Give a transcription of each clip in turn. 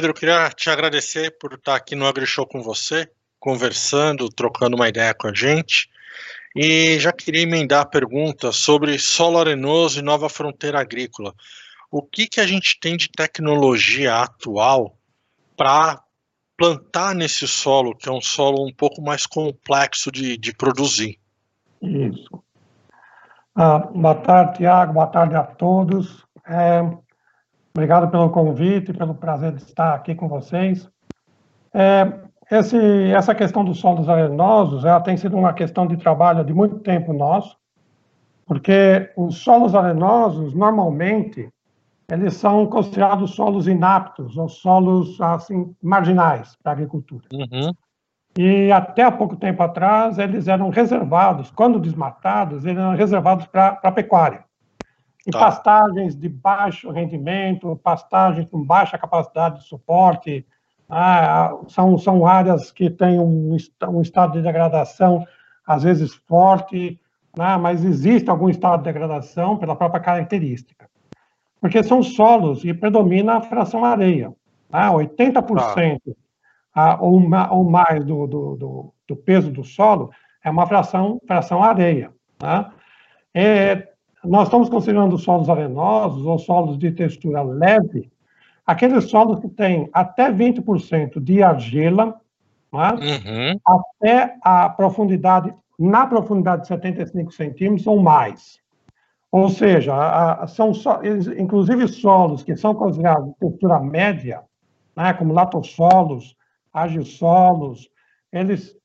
Pedro, eu queria te agradecer por estar aqui no AgriShow com você, conversando, trocando uma ideia com a gente. E já queria emendar a pergunta sobre solo arenoso e nova fronteira agrícola. O que, que a gente tem de tecnologia atual para plantar nesse solo, que é um solo um pouco mais complexo de, de produzir? Isso. Ah, boa tarde, Tiago. Boa tarde a todos. É, obrigado pelo convite, pelo prazer de estar aqui com vocês. É, esse, essa questão dos solos arenosos ela tem sido uma questão de trabalho de muito tempo nosso, porque os solos arenosos, normalmente, eles são considerados solos inaptos, ou solos assim, marginais para a agricultura. Uhum. E até há pouco tempo atrás, eles eram reservados, quando desmatados, eles eram reservados para a pecuária. E tá. pastagens de baixo rendimento, pastagens com baixa capacidade de suporte, ah, são, são áreas que têm um, um estado de degradação, às vezes forte, né, mas existe algum estado de degradação pela própria característica. Porque são solos e predomina a fração areia. Né, 80% ah. ou, ou, mais do, do, do, do, peso do solo é uma fração, fração areia. Né? É, nós estamos considerando solos arenosos ou solos de textura leve, aqueles solos que têm até 20% de argila, né, uhum. até a profundidade, na profundidade de 75 centímetros ou mais. Ou seja, a, são so, inclusive solos que são considerados de textura média, né, como latossolos, agissolos, eles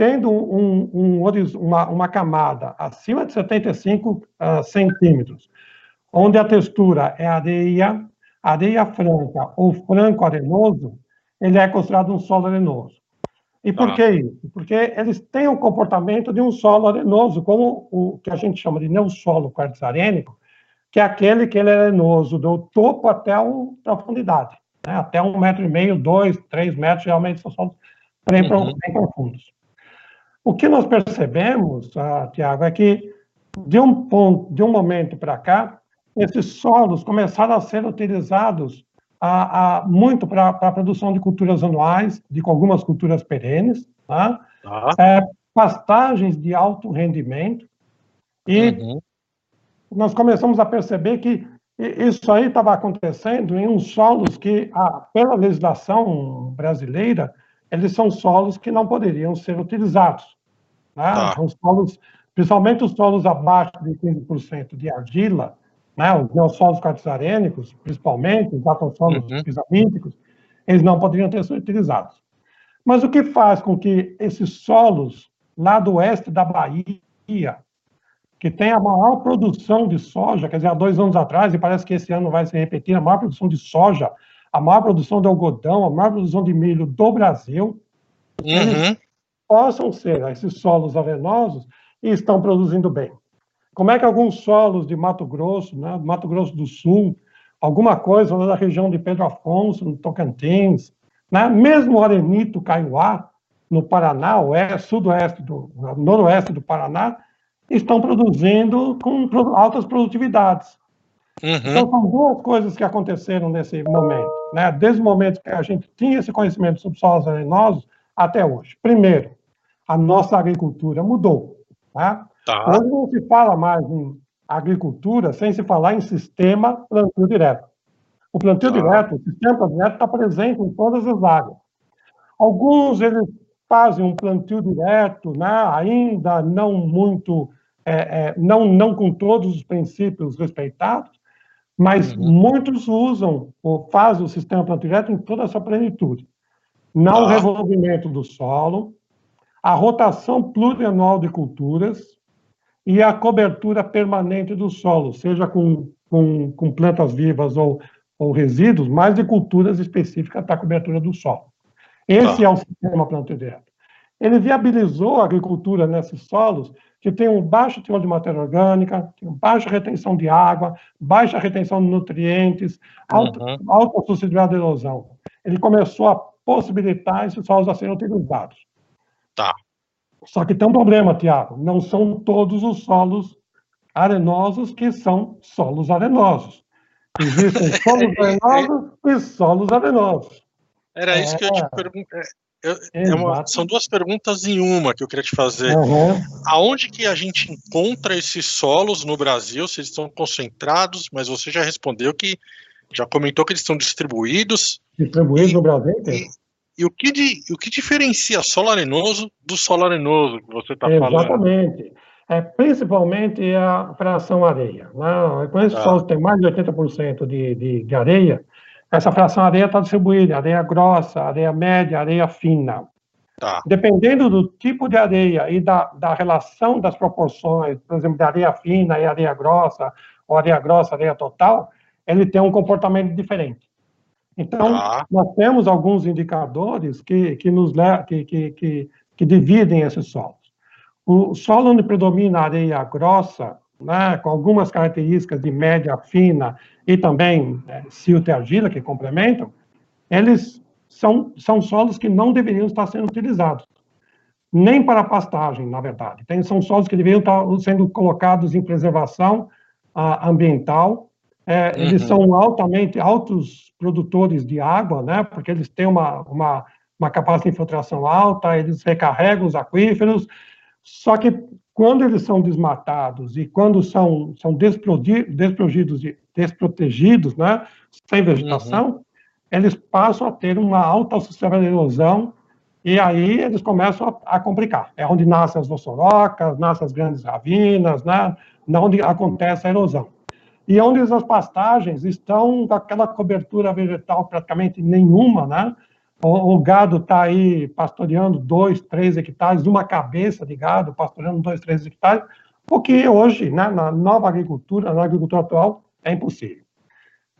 tendo um, um, uma, uma, camada acima de 75 uh, ah, centímetros, onde a textura é areia, areia franca ou franco arenoso, ele é considerado um solo arenoso. E por ah. que isso? Porque eles têm o comportamento de um solo arenoso, como o que a gente chama de neossolo quartzarênico, que é aquele que ele é arenoso do topo até a profundidade, né? até um metro e meio, dois, três metros, realmente são solos bem, uhum. bem profundos. O que nós percebemos, ah, Tiago, é que de um ponto, de um momento para cá, esses solos começaram a ser utilizados a, a muito para a produção de culturas anuais, de algumas culturas perenes, tá? Ah. É, pastagens de alto rendimento, e uhum. nós começamos a perceber que isso aí estava acontecendo em uns solos que, ah, pela legislação brasileira, eles são solos que não poderiam ser utilizados. Né? Tá. Solos, principalmente os solos abaixo de 15% de argila, né, os neossolos quartzarênicos, principalmente, os atosolos uhum. pisamínticos, eles não poderiam ter sido utilizados. Mas o que faz com que esses solos lá do oeste da Bahia, que tem a maior produção de soja, quer dizer, há dois anos atrás, e parece que esse ano vai se repetir, a maior produção de soja, a maior produção de algodão, a maior produção de milho do Brasil, uhum. possam ser esses solos arenosos e estão produzindo bem. Como é que alguns solos de Mato Grosso, né, Mato Grosso do Sul, alguma coisa da região de Pedro Afonso, no Tocantins, né, mesmo o Arenito Caiuá, no Paraná, oeste, sudoeste do noroeste do Paraná, estão produzindo com altas produtividades. Uhum. Então, são duas coisas que aconteceram nesse momento, né? desde o momento que a gente tinha esse conhecimento sobre solos arenosos até hoje. Primeiro, a nossa agricultura mudou. Tá? Tá. Hoje não se fala mais em agricultura sem se falar em sistema plantio direto. O plantio tá. direto, o sistema direto está presente em todas as áreas. Alguns eles fazem um plantio direto, né, ainda não muito, é, é, não, não com todos os princípios respeitados, mas uhum. muitos usam ou fazem o sistema plantio direto em toda a sua plenitude. Não tá. revolvimento do solo, a rotação plurianual de culturas, e a cobertura permanente do solo, seja com, com, com plantas vivas ou, ou resíduos, mas de culturas específicas para a cobertura do solo. Esse ah. é o sistema plantio direto. Ele viabilizou a agricultura nesses solos que tem um baixo teor de matéria orgânica, tem baixa retenção de água, baixa retenção de nutrientes, alta, uhum. alta suscetibilidade de erosão. Ele começou a possibilitar esses solos a serem utilizados. Tá. Só que tem um problema, Tiago, não são todos os solos arenosos que são solos arenosos. Existem solos arenosos e solos arenosos. Era é. isso que eu te perguntei. É, é são duas perguntas em uma que eu queria te fazer. Uhum. Aonde que a gente encontra esses solos no Brasil? Se eles estão concentrados, mas você já respondeu que já comentou que eles estão distribuídos. Distribuídos no Brasil inteiro. E, e, o, que de, o que diferencia solo arenoso do solo arenoso que você está falando? Exatamente. É, principalmente a fração areia. Né? Quando esses ah. solos têm mais de 80% de, de, de areia, essa fração areia está distribuída, areia grossa, areia média, areia fina. Tá. Dependendo do tipo de areia e da, da relação das proporções, por exemplo, da areia fina e areia grossa, ou areia grossa, areia total, ele tem um comportamento diferente. Então, tá. nós temos alguns indicadores que, que, nos, que, que, que, que dividem esses solos. O solo onde predomina areia grossa, né, com algumas características de média fina e também é, silta e argila, que complementam, eles são, são solos que não deveriam estar sendo utilizados. Nem para pastagem, na verdade. Tem, são solos que deveriam estar sendo colocados em preservação uh, ambiental. É, uhum. Eles são altamente altos produtores de água, né, porque eles têm uma, uma, uma capacidade de infiltração alta, eles recarregam os aquíferos, só que quando eles são desmatados e quando são, são desprotegidos, desprotegidos né, sem vegetação, uhum. eles passam a ter uma alta sistema de erosão e aí eles começam a, a, complicar. É onde nascem as vossorocas, nascem as grandes ravinas, né, onde acontece a erosão. E onde as pastagens estão com aquela cobertura vegetal praticamente nenhuma, né, o, o gado está aí pastoreando dois, três hectares, uma cabeça de gado pastoreando dois, três hectares, o que hoje, né, na nova agricultura, na agricultura atual, é impossível.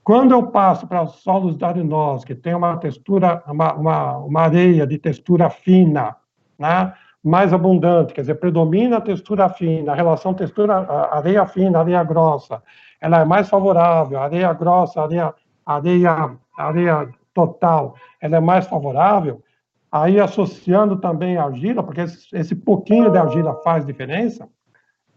Quando eu passo para solos arenosos, que tem uma textura, uma, uma, uma areia de textura fina, né, mais abundante, quer dizer, predomina a textura fina, a relação textura areia fina, areia grossa, ela é mais favorável, areia grossa, areia, areia, areia total ela é mais favorável, aí associando também a argila, porque esse, esse pouquinho de argila faz diferença,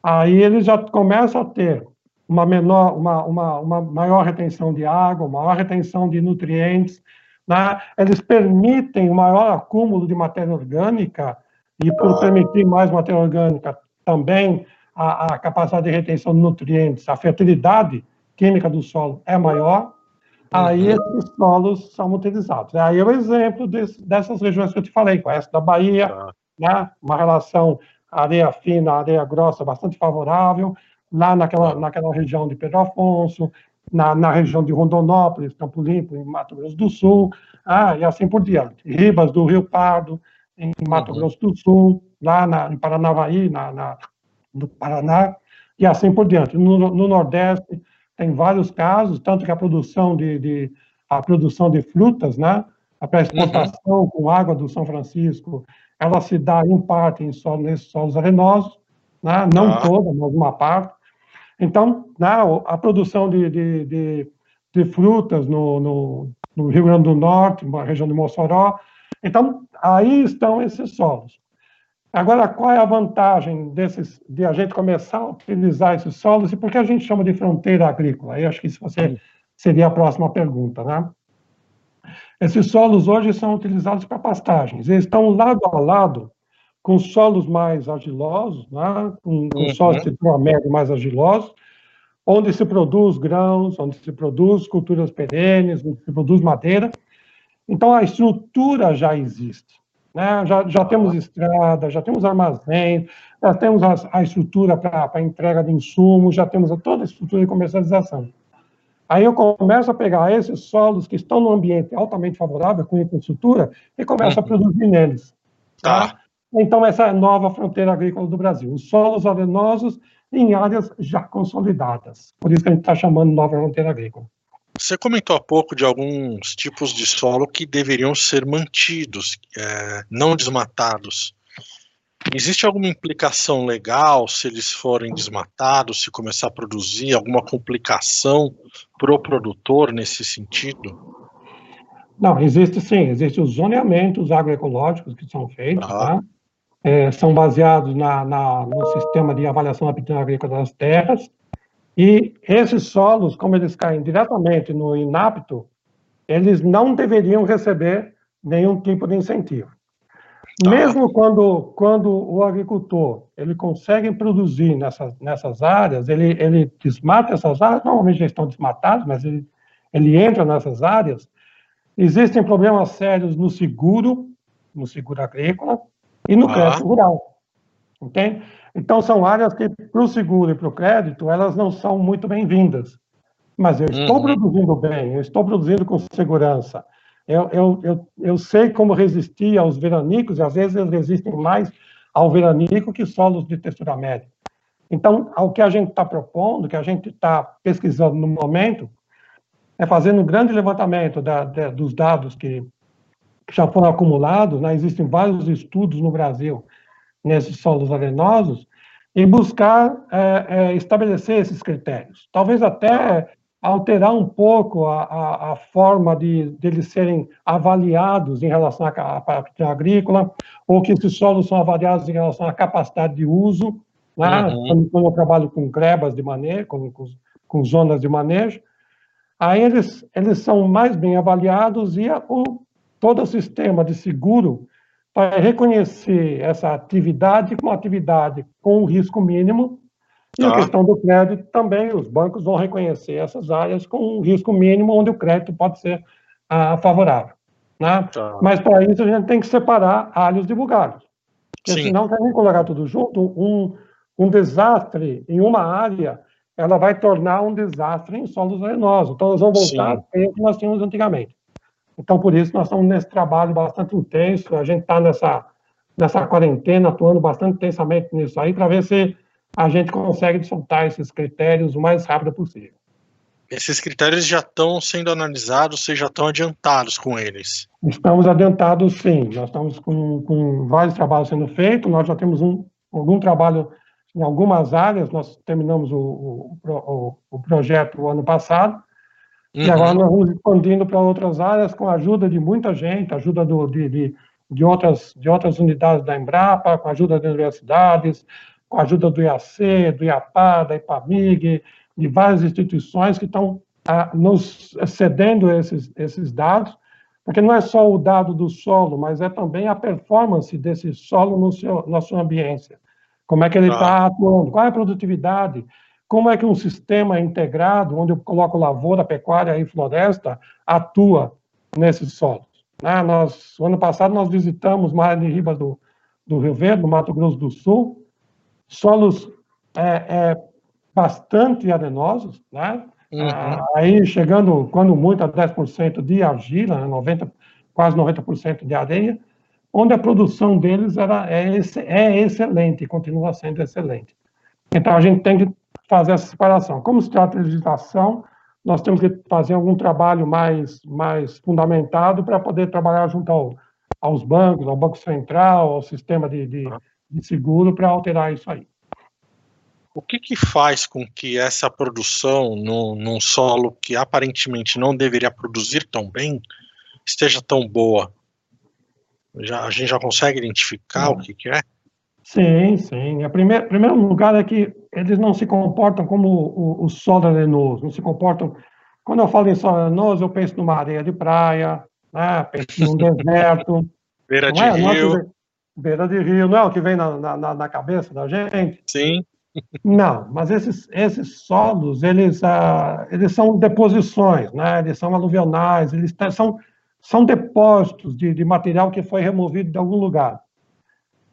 aí eles já começam a ter uma menor, uma, uma, uma maior retenção de água, maior retenção de nutrientes, né? eles permitem um maior acúmulo de matéria orgânica, e por permitir mais matéria orgânica, também a, a capacidade de retenção de nutrientes, a fertilidade química do solo é maior, Aí uhum. esses solos são utilizados. Aí é o exemplo desse, dessas regiões que eu te falei, com essa da Bahia, tá. né? uma relação areia fina, areia grossa bastante favorável, lá naquela, tá. naquela região de Pedro Afonso, na, na região de Rondonópolis, Campo Limpo, em Mato Grosso do Sul, ah, e assim por diante. Ribas do Rio Pardo, em Mato uhum. Grosso do Sul, lá na, em Paranavaí, na, na, no Paraná, e assim por diante. No, no Nordeste, tem vários casos, tanto que a produção de, de a produção de frutas, né, a exportação uhum. com água do São Francisco, ela se dá em parte em solo, nesses solos arenosos, né, não ah. toda, mas uma parte. Então, né, a produção de, de, de, de frutas no, no, no, Rio Grande do Norte, na região de Mossoró. Então, aí estão esses solos. Agora, qual é a vantagem desses, de a gente começar a utilizar esses solos e por que a gente chama de fronteira agrícola? Eu acho que isso você, seria a próxima pergunta, né? Esses solos hoje são utilizados para pastagens. Eles estão lado a lado com solos mais argilosos, né? com, com uhum. solos de médio mais argilosos, onde se produz grãos, onde se produz culturas perenes, onde se produz madeira. Então, a estrutura já existe. Né? Já, já temos estrada, já temos armazém, já temos a, a estrutura para entrega de insumos, já temos toda a estrutura de comercialização. Aí eu começo a pegar esses solos que estão no ambiente altamente favorável, com infraestrutura, e começo uhum. a produzir neles. Tá? tá? Então, essa é a nova fronteira agrícola do Brasil. Os solos arenosos em áreas já consolidadas. Por isso que a gente está chamando nova fronteira agrícola. Você comentou há pouco de alguns tipos de solo que deveriam ser mantidos, é, não desmatados. Existe alguma implicação legal se eles forem desmatados, se começar a produzir, alguma complicação para o produtor nesse sentido? Não, existe sim, existem os zoneamentos agroecológicos que são feitos, ah. tá? é, são baseados na, na, no sistema de avaliação da aptidão agrícola das terras, e esses solos, como eles caem diretamente no inapto, eles não deveriam receber nenhum tipo de incentivo. Tá. Mesmo quando, quando o agricultor ele consegue produzir nessas, nessas áreas, ele, ele desmata essas áreas, normalmente já estão desmatadas, mas ele, ele entra nessas áreas, existem problemas sérios no seguro, no seguro agrícola e no ah. crédito rural. Entende? Então, são áreas que, para o seguro e para o crédito, elas não são muito bem-vindas. Mas eu estou uhum. produzindo bem, eu estou produzindo com segurança, eu, eu, eu, eu sei como resistir aos veranicos, e às vezes eles resistem mais ao veranico que solos de textura média. Então, o que a gente está propondo, que a gente está pesquisando no momento, é fazendo um grande levantamento da, da, dos dados que, que, já foram acumulados, né? existem vários estudos no Brasil nesses solos arenosos, e buscar é, é, estabelecer esses critérios. Talvez até alterar um pouco a, a, a forma de, eles serem avaliados em relação à parte agrícola, ou que esses solos são avaliados em relação à capacidade de uso, né? uhum. quando, eu trabalho com grebas de manejo, com, com, com, zonas de manejo, aí eles, eles são mais bem avaliados e a, o, todo o sistema de seguro vai reconhecer essa atividade como atividade com risco mínimo, e tá. a questão do crédito também, os bancos vão reconhecer essas áreas com um risco mínimo, onde o crédito pode ser ah, favorável. Né? Tá. Mas para isso a gente tem que separar alhos de bugalhos. Porque Sim. senão, se a gente colocar tudo junto, um, um desastre em uma área, ela vai tornar um desastre em solos arenosos. Então, nós vamos voltar ao que nós tínhamos antigamente. Então, por isso, nós estamos nesse trabalho bastante intenso, a gente está nessa, nessa quarentena, atuando bastante intensamente nisso aí, para ver se a gente consegue soltar esses critérios o mais rápido possível. Esses critérios já estão sendo analisados, vocês já estão adiantados com eles? Estamos adiantados, sim. Nós estamos com, com vários trabalhos sendo feitos, nós já temos um, algum trabalho em algumas áreas, nós terminamos o, o, o, o projeto ano passado, uhum. e agora nós vamos expandindo para outras áreas com a ajuda de muita gente, ajuda do, de, de, de, outras, de outras unidades da Embrapa, com a ajuda das universidades, com a ajuda do IAC, do IAPA, da IPAMIG, de várias instituições que estão ah, nos cedendo esses, esses dados, porque não é só o dado do solo, mas é também a performance desse solo no seu, na sua ambiência. Como é que ele está ah. atuando, qual é a produtividade, como é que um sistema integrado, onde eu coloco lavoura, pecuária e floresta, atua nesses solos. Né? Nós, ano passado nós visitamos Mar de Riba do, do Rio Verde, no Mato Grosso do Sul, solos é, é, bastante arenosos, né? Uhum. Ah, aí chegando, quando muito, a 10% de argila, né? 90, quase 90% de areia, onde a produção deles era, é, é excelente, continua sendo excelente. Então, a gente tem que fazer essa separação. Como se trata de legislação, nós temos que fazer algum trabalho mais, mais fundamentado para poder trabalhar junto ao, aos bancos, ao Banco Central, ao sistema de, de, de seguro para alterar isso aí. O que, que faz com que essa produção no, num solo que aparentemente não deveria produzir tão bem esteja tão boa? Já, a gente já consegue identificar o que, que é? Sim, sim. O primeiro, primeiro lugar é que eles não se comportam como o, o solo arenoso, não se comportam. Quando eu falo em solo arenoso, eu penso numa areia de praia, né? penso num deserto. Beira de é? rio beira de rio, não é o que vem na, na, na cabeça da gente? Sim. Não, mas esses, esses solos, eles, ah, eles são deposições, né? eles são aluvionais, eles são, são depósitos de, de material que foi removido de algum lugar.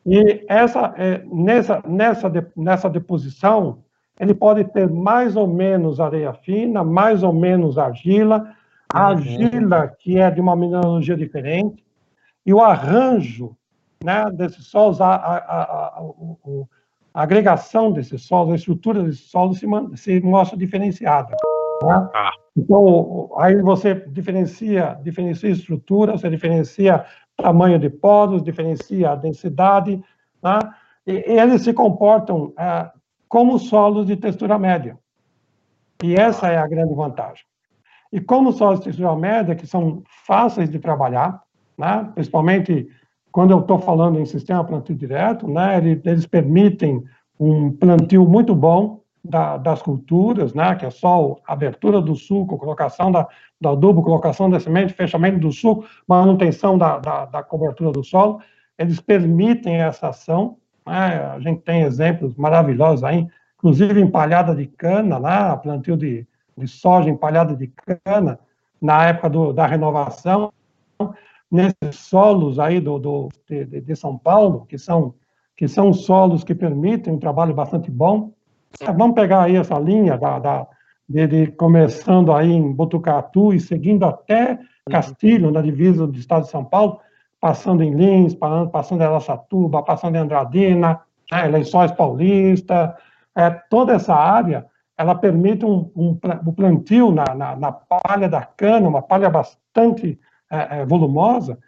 E essa, é, nessa, nessa, nessa deposição, ele pode ter mais ou menos areia fina, mais ou menos argila, a uhum. argila que é de uma mineralogia diferente, e o arranjo né, desses solos, a, a, a, a, agregação desses solos, a estrutura desses solos se, se mostra diferenciada. Né? Ah. Então, aí você diferencia, diferencia estrutura, você diferencia tamanho de poros, diferencia a densidade, né? eles se comportam é, como solos de textura média. E essa é a grande vantagem. E como solos de textura média, que são fáceis de trabalhar, né? principalmente quando eu estou falando em sistema plantio direto, né, eles permitem um plantio muito bom, da, das culturas, né, que é só abertura do suco, colocação da, do adubo, colocação da semente, fechamento do suco, manutenção da, da, da cobertura do solo, eles permitem essa ação. Né, a gente tem exemplos maravilhosos aí, inclusive empalhada de cana, lá, né, plantio de, de soja empalhada de cana, na época do, da renovação, nesses solos aí do, do de, de, São Paulo, que são, que são solos que permitem um trabalho bastante bom. Vamos pegar aí essa linha da, da de, de, começando aí em Botucatu e seguindo até Castilho, na divisa do estado de São Paulo, passando em Lins, passando em Araçatuba, passando em Andradina, né, Lençóis Paulista, é, toda essa área, ela permite um, um, um plantio na, na, na, palha da cana, uma palha bastante é, é, volumosa,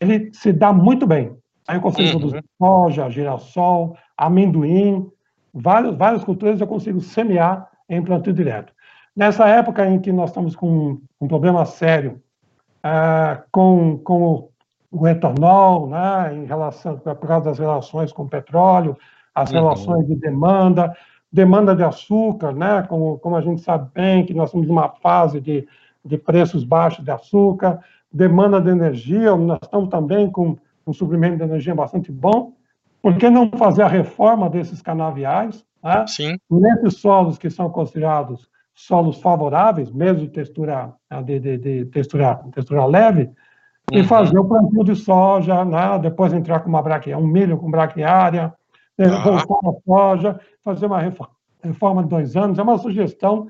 ele se dá muito bem. Aí eu consigo uhum. produzir soja, girassol, amendoim, vários, várias culturas eu consigo semear em plantio direto. Nessa época em que nós estamos com um problema sério uh, com, com o etanol, né, em relação, por causa das relações com o petróleo, as uhum. relações de demanda, demanda de açúcar, né, como, como a gente sabe bem, que nós estamos numa fase de, de preços baixos de açúcar, demanda de energia, nós estamos também com um suprimento de energia bastante bom. Por que não fazer a reforma desses canaviais? Né? Sim. Nesses solos que são considerados solos favoráveis, mesmo de textura, de, de, de textura, textura leve, uhum. e fazer o plantio de soja, né? depois entrar com uma braquiária, um milho com braquiária, ah. voltar a soja, fazer uma reforma, de dois anos. É uma sugestão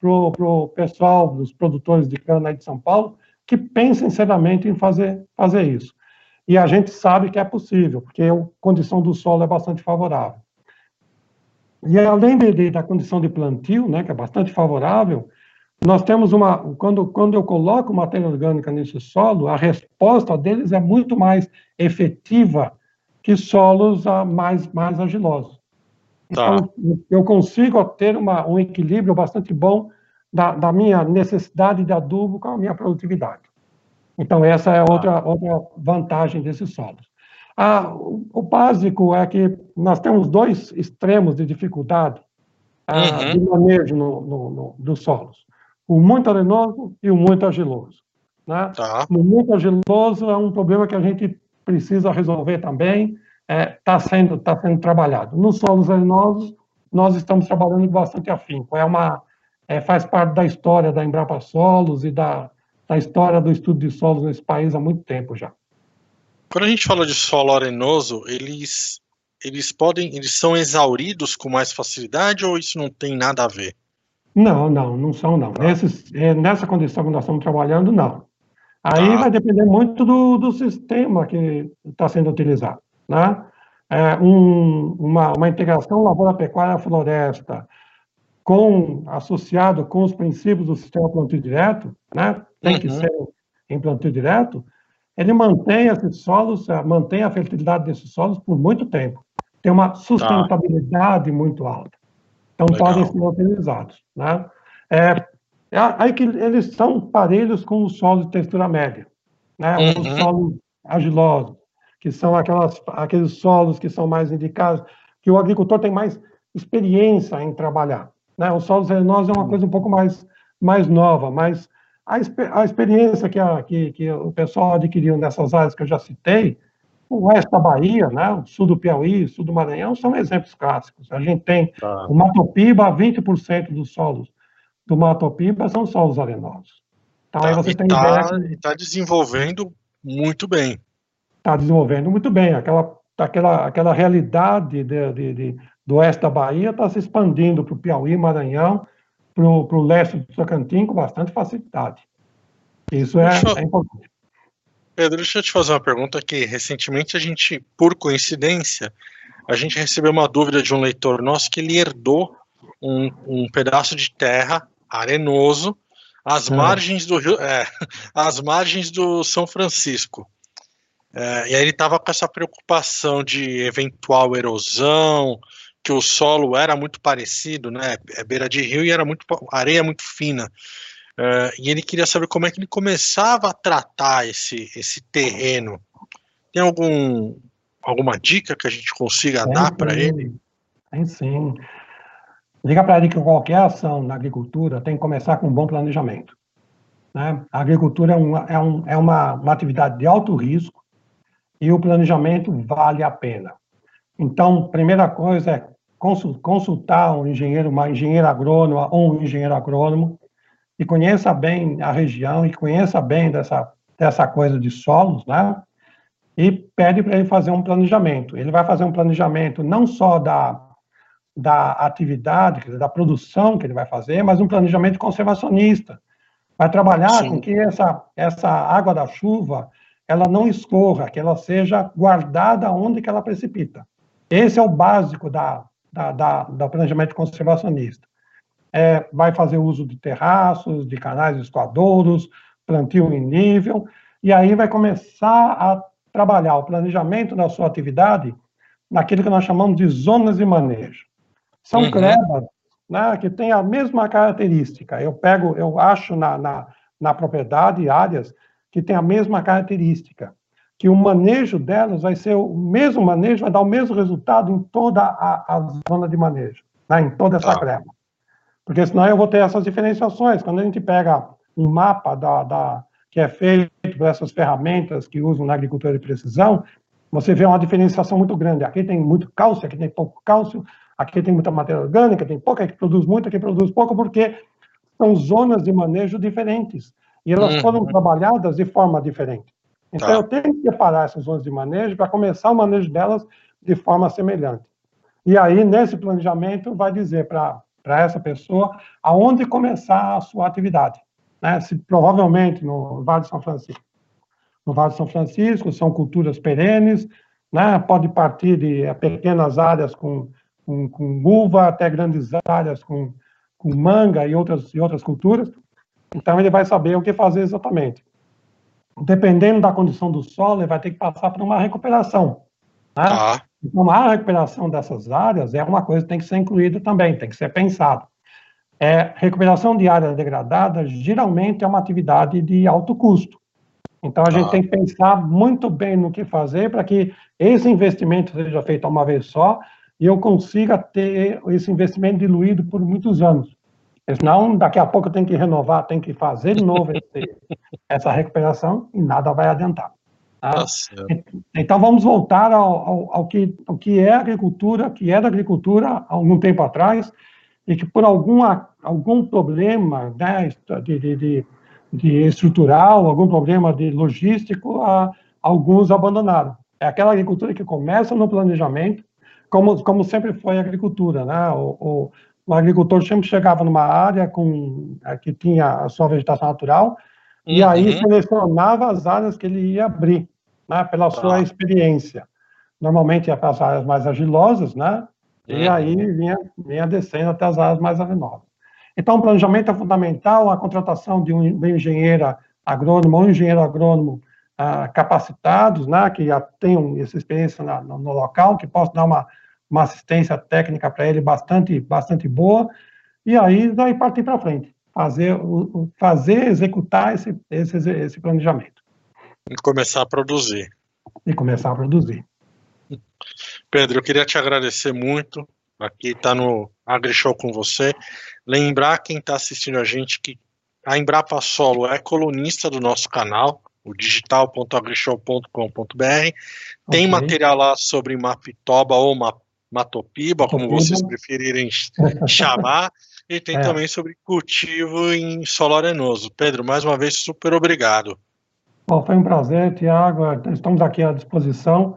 para o pessoal, dos produtores de cana de São Paulo, que pensem seriamente em fazer, fazer isso. E a gente sabe que é possível, porque a condição do solo é bastante favorável. E além de, de, da condição de plantio, né, que é bastante favorável, nós temos uma, quando, quando eu coloco matéria orgânica nesse solo, a resposta deles é muito mais efetiva que solos mais, mais agilosos. Tá. Então, eu consigo ter uma, um equilíbrio bastante bom da, da, minha necessidade de adubo com a minha produtividade. Então, essa é tá. outra, outra vantagem desses solos. Ah, o básico é que nós temos dois extremos de dificuldade ah, uhum. de manejo no, no, no, dos solos. O muito arenoso e o muito argiloso. Né? Tá. O muito argiloso é um problema que a gente precisa resolver também, está é, tá sendo, tá sendo trabalhado. Nos solos arenosos, nós estamos trabalhando bastante afinco. É uma, é, faz parte da história da Embrapa Solos e da, da história do estudo de solos nesse país há muito tempo já. Quando a gente fala de solo arenoso, eles eles podem, eles são exauridos com mais facilidade ou isso não tem nada a ver? Não, não, não são não. Nesses, é, nessa condição que nós estamos trabalhando, não. Aí tá. vai depender muito do, do sistema que está sendo utilizado, né? É, um, uma, uma integração lavoura-pecuária-floresta com associado com os princípios do sistema plantio direto, né? Tem uhum. que ser em plantio direto ele mantém esses solos, eh, mantém a fertilidade desses solos por muito tempo. Tem uma sustentabilidade tá. muito alta. Então, Legal. podem ser utilizados. Né? É, é, aí que eles são parelhos com os solos de textura média, né? Uhum. os solos argilosos, que são aquelas, aqueles solos que são mais indicados, que o agricultor tem mais experiência em trabalhar. Né? Os solos arenosos é uma coisa um pouco mais, mais nova, mais a, a experiência que, a, que, que, o pessoal adquiriu nessas áreas que eu já citei, o oeste da Bahia, né, o sul do Piauí, o sul do Maranhão, são exemplos clássicos. A gente tem tá. o Matopiba, 20% dos solos do Matopiba são solos arenosos. Então, tá, aí você tem está tá desenvolvendo muito bem. Está desenvolvendo muito bem. Aquela, aquela, aquela realidade de, de, de do oeste da Bahia está se expandindo para o Piauí, Maranhão, para o leste do Tocantins com bastante facilidade. Isso é, eu, é, importante. Pedro, deixa eu te fazer uma pergunta que recentemente a gente, por coincidência, a gente recebeu uma dúvida de um leitor nosso que ele herdou um, um pedaço de terra arenoso às é. margens do Rio, é, às margens do São Francisco. É, e aí ele estava com essa preocupação de eventual erosão, que o solo era muito parecido, né? É beira de rio e era muito areia muito fina. Uh, e ele queria saber como é que ele começava a tratar esse, esse terreno. Tem algum, alguma dica que a gente consiga dar para ele? Tem sim. diga para ele que qualquer ação na agricultura tem que começar com um bom planejamento. Né? A agricultura é, uma, é, um, é uma, uma atividade de alto risco e o planejamento vale a pena. Então, primeira coisa é consultar um engenheiro, uma engenheira agrônoma ou um engenheiro agrônomo que conheça bem a região e conheça bem dessa, dessa coisa de solos, né? E pede para ele fazer um planejamento. Ele vai fazer um planejamento não só da, da atividade, da produção que ele vai fazer, mas um planejamento conservacionista. Vai trabalhar Sim. com que essa, essa água da chuva ela não escorra, que ela seja guardada onde que ela precipita. Esse é o básico da, da, da, do planejamento conservacionista. É, vai fazer uso de terraços, de canais escoadouros, plantio em nível, e aí vai começar a trabalhar o planejamento da sua atividade naquilo que nós chamamos de zonas de manejo. São uhum. né, que têm a mesma característica. Eu pego, eu acho na, na, na propriedade áreas que têm a mesma característica, que o manejo delas vai ser o mesmo manejo, vai dar o mesmo resultado em toda a, a zona de manejo, né, em toda essa ah. Porque senão eu vou ter essas diferenciações. Quando a gente pega um mapa da, da, que é feito por essas ferramentas que usam na agricultura de precisão, você vê uma diferenciação muito grande. Aqui tem muito cálcio, aqui tem pouco cálcio, aqui tem muita matéria orgânica, tem pouca, aqui produz muito, aqui produz pouco, porque são zonas de manejo diferentes. E elas uhum. foram trabalhadas de forma diferente. Então, tá. eu tenho que separar essas zonas de manejo para começar o manejo delas de forma semelhante. E aí, nesse planejamento, vai dizer para essa pessoa aonde começar a sua atividade. Né? Se, provavelmente no Vale de São Francisco. No Vale de São Francisco, são culturas perenes, né? pode partir de pequenas áreas com com, com uva até grandes áreas com, com manga e outras, e outras culturas. Então, ele vai saber o que fazer exatamente. Dependendo da condição do solo, ele vai ter que passar por uma recuperação. Né? Ah. Então, a recuperação dessas áreas é uma coisa que tem que ser incluída também, tem que ser pensado. É, recuperação de áreas degradadas geralmente é uma atividade de alto custo. Então, a gente ah. tem que pensar muito bem no que fazer para que esse investimento seja feito uma vez só e eu consiga ter esse investimento diluído por muitos anos. Senão, daqui a pouco tenho que renovar, tenho que fazer de novo esse, essa recuperação e nada vai adiantar. Tá? Tá então, vamos voltar ao, ao, ao, que, ao que é agricultura, que era agricultura há algum tempo atrás, e que por alguma, algum problema né, de, de, de, de estrutural, algum problema de logístico, a, alguns abandonaram. É aquela agricultura que começa no planejamento, como, como sempre foi a agricultura, né? O, o, o agricultor sempre chegava numa área com, é, que tinha a sua vegetação natural uhum. e aí selecionava as áreas que ele ia abrir, né? Pela tá. sua experiência. Normalmente ia para as áreas mais agilosas, né? E uhum. aí vinha, vinha descendo até as áreas mais arenosas. Então, o planejamento é fundamental, a contratação de um, de um engenheiro agrônomo ou um engenheiro agrônomo ah, capacitados, né, que já tenham essa experiência na, no, no, local, que possam dar uma, uma assistência técnica para ele bastante, bastante boa, e aí daí partir para frente, fazer, fazer, executar esse, esse, esse planejamento. E começar a produzir. E começar a produzir. Pedro, eu queria te agradecer muito. Aqui está no AgriShow com você. Lembrar quem está assistindo a gente que a Embrapa Solo é colunista do nosso canal o digital.agrishow.com.br. Tem okay. material lá sobre Mapitoba ou Matopiba, como vocês preferirem chamar, e tem é. também sobre cultivo em solo arenoso. Pedro, mais uma vez, super obrigado. Bom, foi um prazer, Tiago. Estamos aqui à disposição.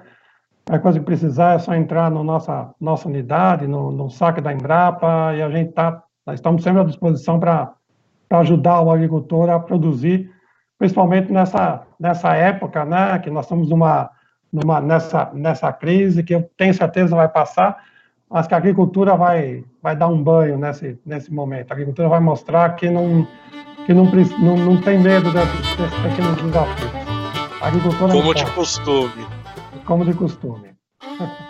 A coisa que precisar é só entrar na no nossa, nossa unidade, no, no saque da Embrapa, e a gente está, estamos sempre à disposição para ajudar o agricultor a produzir principalmente nessa, nessa época, né, que nós estamos numa, numa, nessa, nessa crise, que eu tenho certeza vai passar, mas que a agricultura vai, vai dar um banho nesse, nesse momento. A agricultura vai mostrar que não, que não, não, não tem medo desses, desses pequenos desafios. A agricultura Como de costume. Como de costume.